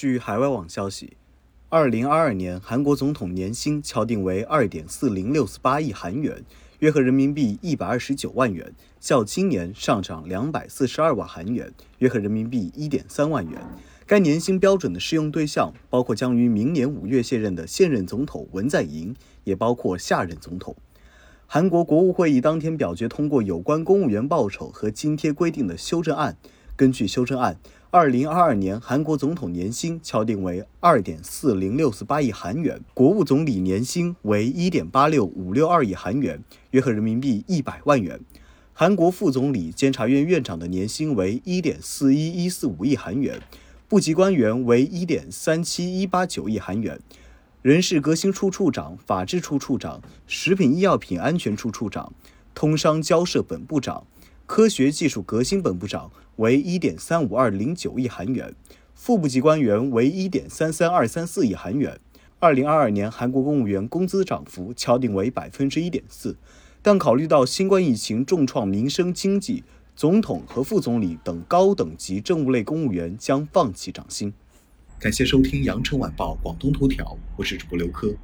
据海外网消息，二零二二年韩国总统年薪敲定为二点四零六四八亿韩元，约合人民币一百二十九万元，较今年上涨两百四十二万韩元，约合人民币一点三万元。该年薪标准的适用对象包括将于明年五月卸任的现任总统文在寅，也包括下任总统。韩国国务会议当天表决通过有关公务员报酬和津贴规定的修正案。根据修正案，二零二二年韩国总统年薪敲定为二点四零六四八亿韩元，国务总理年薪为一点八六五六二亿韩元，约合人民币一百万元。韩国副总理、监察院院长的年薪为一点四一一四五亿韩元，部级官员为一点三七一八九亿韩元。人事革新处处长、法制处处长、食品医药品安全处处长、通商交涉本部长、科学技术革新本部长为一点三五二零九亿韩元，副部级官员为一点三三二三四亿韩元。二零二二年韩国公务员工资涨幅敲定为百分之一点四，但考虑到新冠疫情重创民生经济，总统和副总理等高等级政务类公务员将放弃涨薪。感谢收听《羊城晚报广东头条》，我是主播刘科。